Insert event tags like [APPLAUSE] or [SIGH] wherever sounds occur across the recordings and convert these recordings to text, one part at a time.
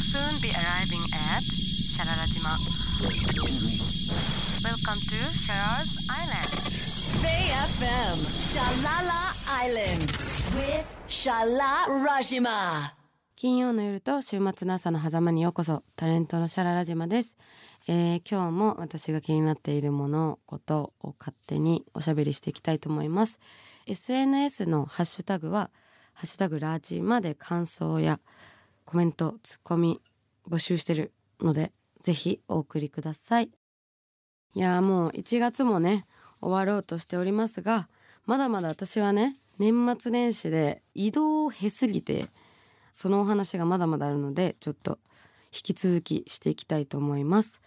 soon be arriving at シャララ島 Welcome to Sharar's Island. Bay FM, Shalala Island with シャララ島金曜の夜と週末の朝の狭間にようこそ、タレントのシャララジです。えー、今日も私が気になっているもの、ことを勝手におしゃべりしていきたいと思います。SNS のハッシュタグは、ハッシュタグラジマで感想や、コメントツッコミ募集してるのでぜひお送りくださいいやもう1月もね終わろうとしておりますがまだまだ私はね年末年始で移動をへすぎてそのお話がまだまだあるのでちょっと引き続きしていきたいと思います。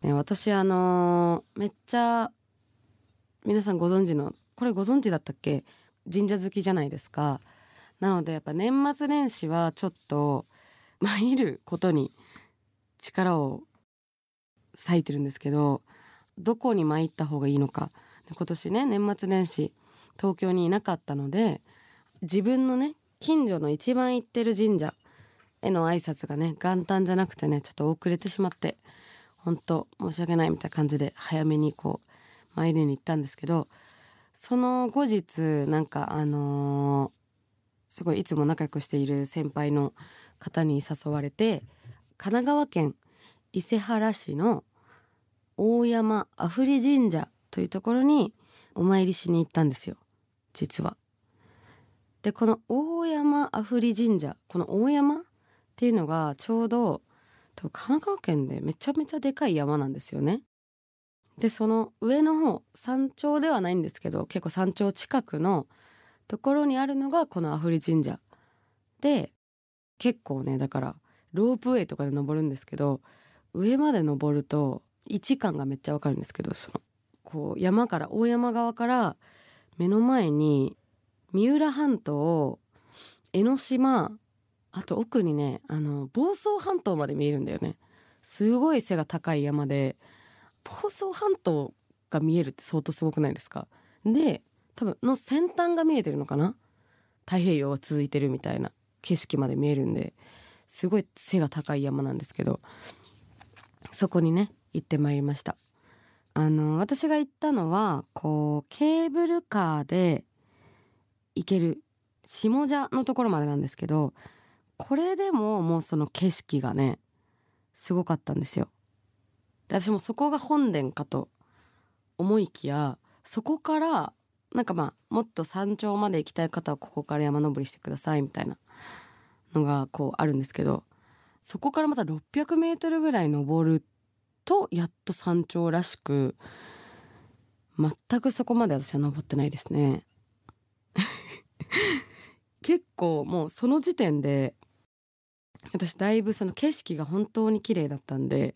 ね、私あのーめっちゃ皆さんご存知のこれご存知だったっけ？神社好きじゃないですか。なのでやっぱ年末年始はちょっと [LAUGHS] 参ることに力を割いてるんですけどどこに参った方がいいのか。今年ね年末年始東京にいなかったので自分のね近所の一番行ってる神社への挨拶がね元旦じゃなくてねちょっと遅れてしまって本当申し訳ないみたいな感じで早めにこう参りに行ったんですけどその後日なんかあのーすごいいつも仲良くしている先輩の方に誘われて神奈川県伊勢原市の大山阿夫利神社というところにお参りしに行ったんですよ実は。でこの大山阿夫利神社この大山っていうのがちょうど多分神奈川県でめちゃめちゃでかい山なんですよね。でその上の方山頂ではないんですけど結構山頂近くのところにあるのがこの阿夫利神社で結構ねだからロープウェイとかで登るんですけど上まで登ると位置感がめっちゃわかるんですけどそのこう山から大山側から目の前に三浦半島江ノ島あと奥にねあの房総半島まで見えるんだよね。すごい背が高い山で房総半島が見えるって相当すごくないですか？で多分の先端が見えてるのかな？太平洋が続いてるみたいな景色まで見えるんですごい背が高い山なんですけどそこにね行ってまいりました。あの私が行ったのはこうケーブルカーで行ける下社のところまでなんですけどこれでももうその景色がねすごかったんですよ。私もそこが本殿かと思いきやそこからなんかまあもっと山頂まで行きたい方はここから山登りしてくださいみたいなのがこうあるんですけどそこからまた600メートルぐらい登るとやっと山頂らしく全くそこまで私は登ってないですね。[LAUGHS] 結構もうその時点で私だいぶその景色が本当に綺麗だったんで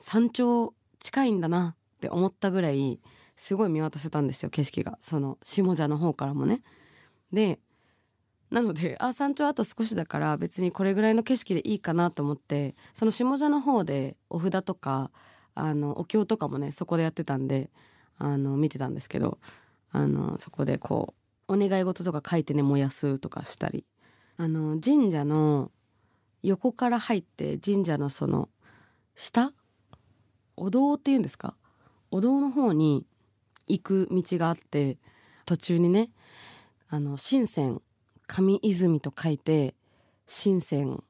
山頂近いんだなって思ったぐらいすごい見渡せたんですよ景色が。その下社の方からもね。でなのであ山頂あと少しだから別にこれぐらいの景色でいいかなと思ってその下社の方でお札とかあのお経とかもねそこでやってたんであの見てたんですけどあのそこでこうお願い事とか書いてね燃やすとかしたり。あの神社の横から入って神社のその下？お堂っていうんですか？お堂の方に行く道があって途中にねあの深泉上泉と書いて深泉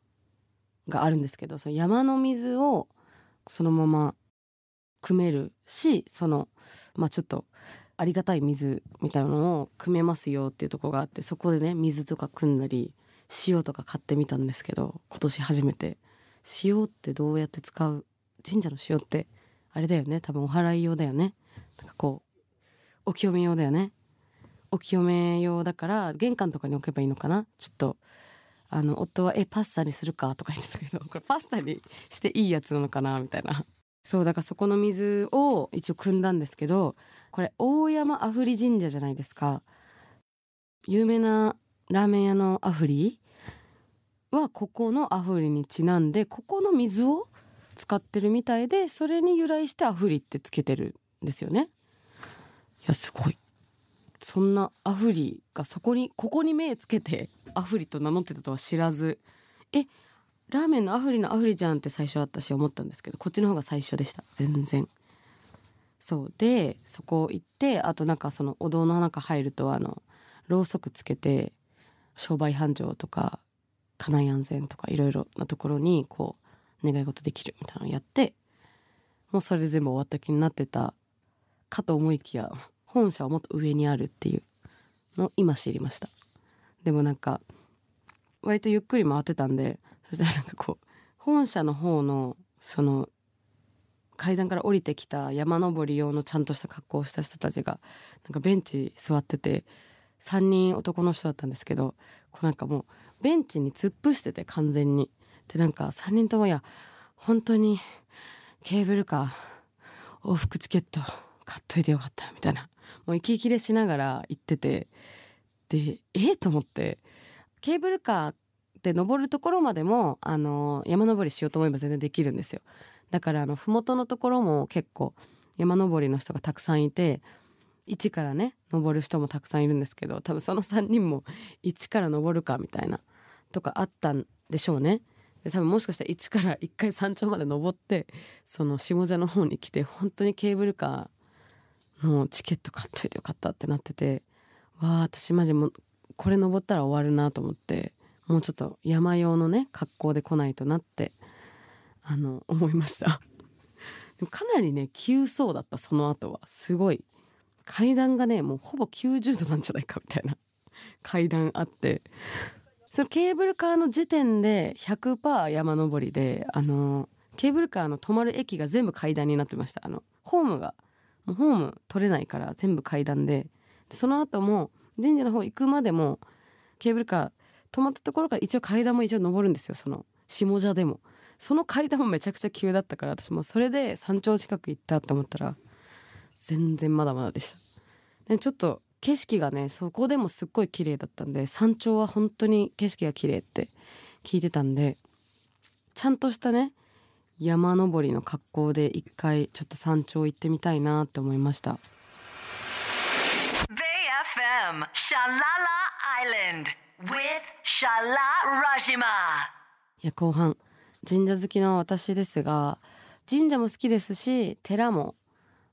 があるんですけどその山の水をそのまま汲めるしそのまあちょっとありがたい水みたいなのを汲めますよっていうところがあってそこでね水とか汲んだり塩とか買ってみたんですけど今年初めて。塩ってどうやって使う？神社の塩ってあれだよね多分お祓い用だよね。なんかこうお清め用だよね。お清め用だから玄関とかに置けばいいのかな。ちょっとあの夫は「えパスタにするか?」とか言ってたけどこれパスタにしていいやつなのかな？みたいな。そうだからそこの水を一応汲んだんですけどこれ大山阿夫利神社じゃないですか。有名なラーメン屋のアフリはここのアフリにちなんでここの水を使ってるみたいでそれに由来してアフリってつけてるんですよね。やすごい。そんなアフリがそこにここに目つけてアフリと名乗ってたとは知らず。えラーメンのアフリのアフリじゃんって最初私思ったんですけどこっちの方が最初でした。全然。そう。でそこ行ってあとなんかそのお堂の中入るとあのろうそくつけて商売繁盛とか家内安全とかいろいろなところにこう願い事できるみたいなのをやってもうそれで全部終わった気になってたかと思いきや本社はもっと上にあるっていうのを今知りました。でもなんか割とゆっくり回ってたんでそしたらなんかこう本社の方のその階段から降りてきた山登り用のちゃんとした格好をした人たちがなんかベンチ座ってて3人男の人だったんですけどこうなんかもうベンチに突っ伏してて完全に。でなんか3人ともいや本当にケーブルカー往復チケット買っといてよかったみたいな。もう息切れしながら行っててでえ？と思って。ケーブルカーで登るところまでもあの山登りしようと思えば全然できるんですよ。だからあの麓のところも結構山登りの人がたくさんいて一からね登る人もたくさんいるんですけど多分その3人も一から登るかみたいなとかあったんでしょうね。で多分もしかしたら一から一回山頂まで登ってその下社の方に来て本当にケーブルカーのチケット買っといてよかったってなっててわあ私マジもこれ登ったら終わるなと思ってもうちょっと山用のね格好で来ないとなってあの思いました。[LAUGHS] でもかなりね急そうだったその後は。すごい。階段がねもうほぼ90度なんじゃないかみたいな。階段あって。そのケーブルカーの時点で100%山登りであのケーブルカーの止まる駅が全部階段になってました。あのホームがもうホーム取れないから全部階段で。その後も神社の方行くまでもケーブルカー止まったところから一応階段も一応登るんですよ。その下社でも。その階段もめちゃくちゃ急だったから私もそれで山頂近く行ったと思ったら全然まだまだでした。でちょっと景色がねそこでもすっごい綺麗だったんで山頂は本当に景色が綺麗って聞いてたんでちゃんとしたね山登りの格好で一回ちょっと山頂行ってみたいなって思いました Bay FM Shalala Island with Shala Rajima. いや後半神社好きの私ですが神社も好きですし寺も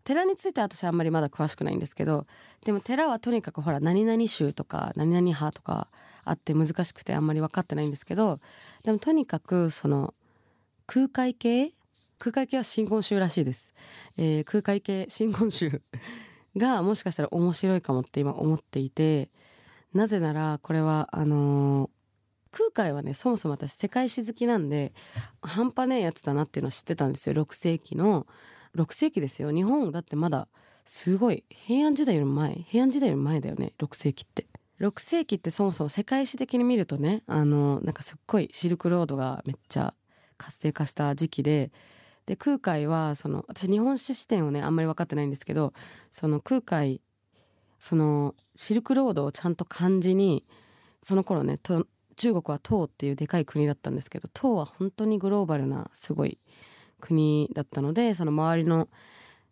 寺については私はあんまりまだ詳しくないんですけどでも寺はとにかくほら何々宗とか何々派とかあって難しくてあんまり分かってないんですけどでもとにかくその空海系？空海系は真言宗らしいです、えー空海系真言宗 [LAUGHS] がもしかしたら面白いかもって今思っていてなぜならこれはあのー空海はねそもそも私世界史好きなんで半端ねえやつだなっていうのは知ってたんですよ。6世紀の6世紀ですよ。日本だってまだすごい平安時代より前平安時代より前だよね6世紀って。6世紀ってそもそも世界史的に見るとねあのなんかすっごいシルクロードがめっちゃ活性化した時期でで空海はその私日本史視点をねあんまり分かってないんですけどその空海そのシルクロードをちゃんと漢字にその頃ねと中国は唐っていうでかい国だったんですけど唐は本当にグローバルなすごい国だったのでその周りの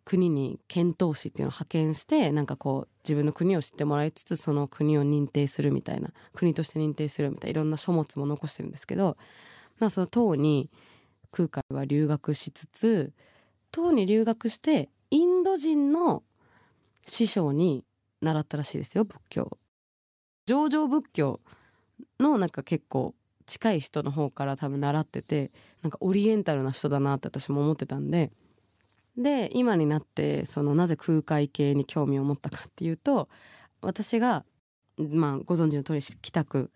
国に遣唐使っていうのを派遣してなんかこう自分の国を知ってもらいつつその国を認定するみたいな国として認定するみたいないろんな書物も残してるんですけどまあその唐に空海は留学しつつ唐に留学してインド人の師匠に習ったらしいですよ仏教。上場仏教のなんか結構近い人の方から多分習っててなんかオリエンタルな人だなって私も思ってたんで。で今になってそのなぜ空海系に興味を持ったかっていうと私がまあご存知の通り北区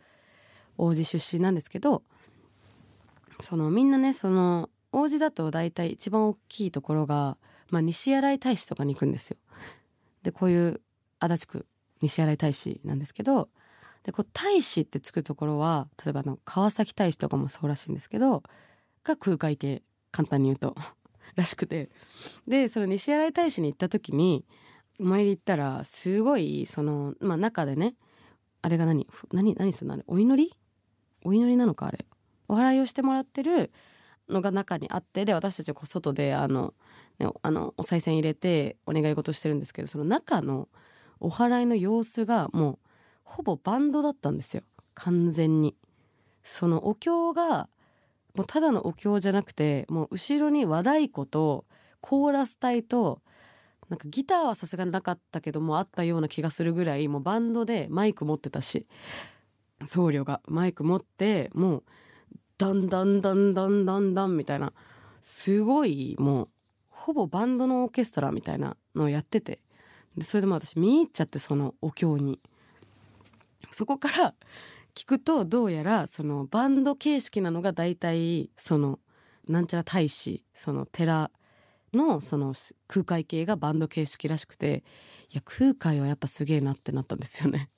王子出身なんですけどそのみんなねその王子だと大体一番大きいところが、まあ、西新井大使とかに行くんですよ。でこういう足立区西新井大使なんですけどでこう大使ってつくところは例えばの川崎大使とかもそうらしいんですけどが空海系簡単に言うと [LAUGHS] らしくて。でその西新井大使に行った時にお参り行ったらすごいそのまあ中でねあれが何？何？何するのあれお祈り？お祈りなのかあれ。お祓いをしてもらってるのが中にあってで私たちはこう外であの,、ね、あのお賽銭入れてお願い事してるんですけどその中のお祓いの様子がもうほぼバンドだったんですよ完全に。そのお経がもうただのお経じゃなくてもう後ろに和太鼓とコーラス隊となんかギターはさすがになかったけどもあったような気がするぐらいもうバンドでマイク持ってたし僧侶がマイク持ってもうダンダンダンダンダンダンみたいな。すごいもうほぼバンドのオーケストラみたいなのをやってて。でそれでも私見入っちゃってそのお経に。そこから聞くとどうやらそのバンド形式なのが大体そのなんちゃら大使その寺のその空海系がバンド形式らしくていや空海はやっぱすげえなってなったんですよね。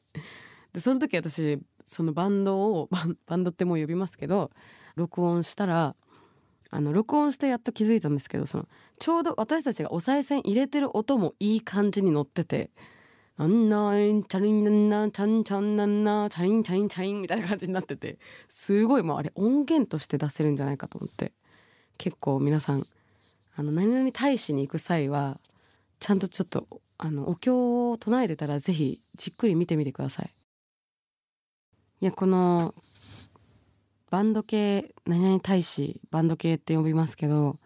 でその時私そのバンドを [LAUGHS] バンドってもう呼びますけど録音したらあの録音してやっと気づいたんですけどそのちょうど私たちがお賽銭入れてる音もいい感じに乗ってて「なんなんチャリンなんなチャンチャンなんなチャリンチャリンチャリン」みたいな感じになっててすごいもうあれ音源として出せるんじゃないかと思って結構皆さんあの何々大使に行く際はちゃんとちょっとあのお経を唱えてたらぜひじっくり見てみてください。いやこのバンド系何々大使バンド系って呼びますけど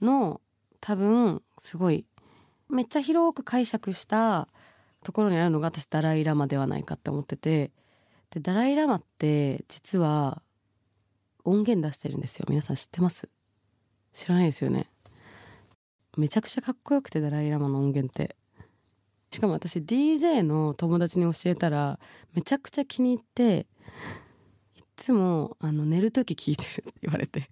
の多分すごいめっちゃ広く解釈したところにあるのが私ダライ・ラマではないかって思っててでダライ・ラマって実は音源出してるんですよ。皆さん知ってます？知らないですよね。めちゃくちゃかっこよくてダライ・ラマの音源って。しかも私 DJ の友達に教えたらめちゃくちゃ気に入っていつもあの寝る時聞いてるって言われて。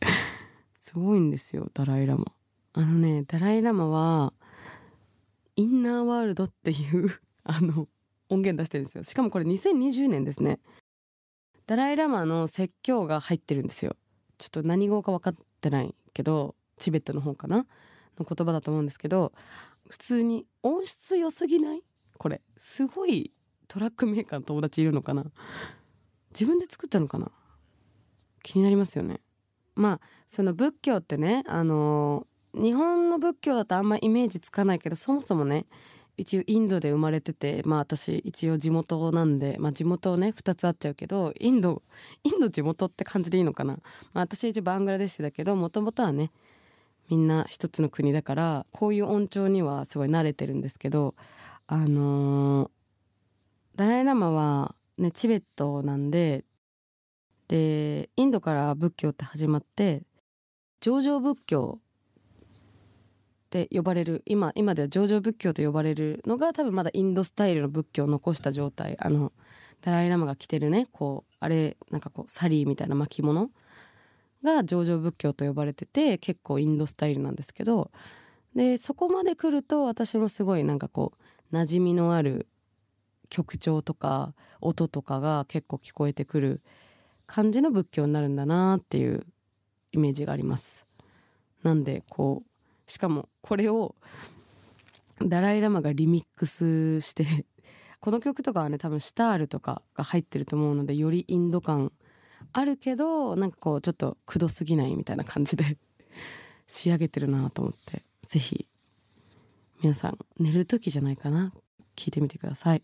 [LAUGHS] すごいんですよダライ・ラマ。あのねダライ・ラマはインナーワールドっていう [LAUGHS] あの音源出してるんですよ。しかもこれ2020年ですね。ダライ・ラマの説教が入ってるんですよ。ちょっと何語か分かってないけどチベットの方かなの言葉だと思うんですけど普通に音質良すぎない？これ。すごいトラックメーカーの友達いるのかな？自分で作ったのかな？気になりますよね。まあその仏教ってねあの日本の仏教だとあんまイメージつかないけどそもそもね一応インドで生まれててまあ私一応地元なんでまあ地元ね2つあっちゃうけどインドインド地元って感じでいいのかな、まあ、私一応バングラデシュだけどもともとはねみんな一つの国だからこういう音調にはすごい慣れてるんですけどあのー、ダライ・ラマはねチベットなんででインドから仏教って始まって上場仏教って呼ばれる今今では上場仏教と呼ばれるのが多分まだインドスタイルの仏教を残した状態。あのダライ・ラマが着てるねこうあれなんかこうサリーみたいな巻物が上場仏教と呼ばれてて結構インドスタイルなんですけどでそこまで来ると私もすごいなんかこう馴染みのある曲調とか音とかが結構聞こえてくる感じの仏教になるんだなっていうイメージがあります。なんでこうしかもこれをダライ・ラマがリミックスしてこの曲とかはね多分シタールとかが入ってると思うのでよりインド感あるけどなんかこうちょっとくどすぎないみたいな感じで [LAUGHS] 仕上げてるなと思って。ぜひ皆さん寝る時じゃないかな。聞いてみてください。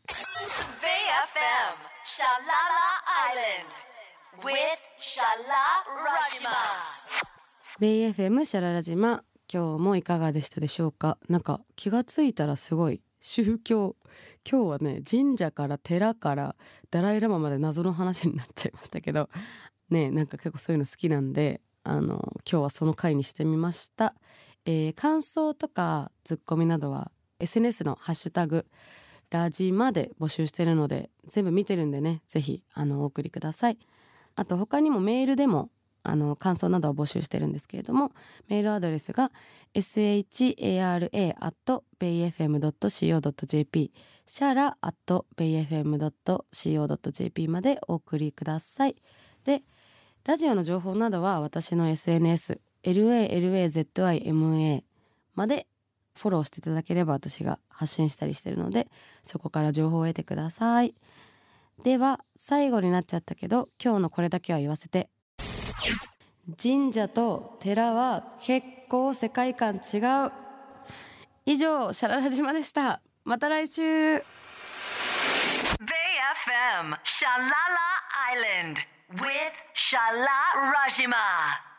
BFM シャララ島今日もいかがでしたでしょうか？なんか気がついたらすごい宗教今日はね神社から寺からダライ・ラマまで謎の話になっちゃいましたけどねなんか結構そういうの好きなんであの今日はその回にしてみました、えー感想とかツッコミなどは SNS のハッシュタグラジマで募集してるので全部見てるんでねぜひあのお送りください。あと他にもメールでもあの感想などを募集してるんですけれどもメールアドレスが shara.bayfm.co.jp シャラ .bayfm.co.jp までお送りください。でラジオの情報などは私の SNS LALAZIMA までフォローしていただければ私が発信したりしてるのでそこから情報を得てください。では最後になっちゃったけど今日のこれだけは言わせて。神社と寺は結構世界観違う。以上シャララ島でした。また来週。BFM シャララ Island with シャララ島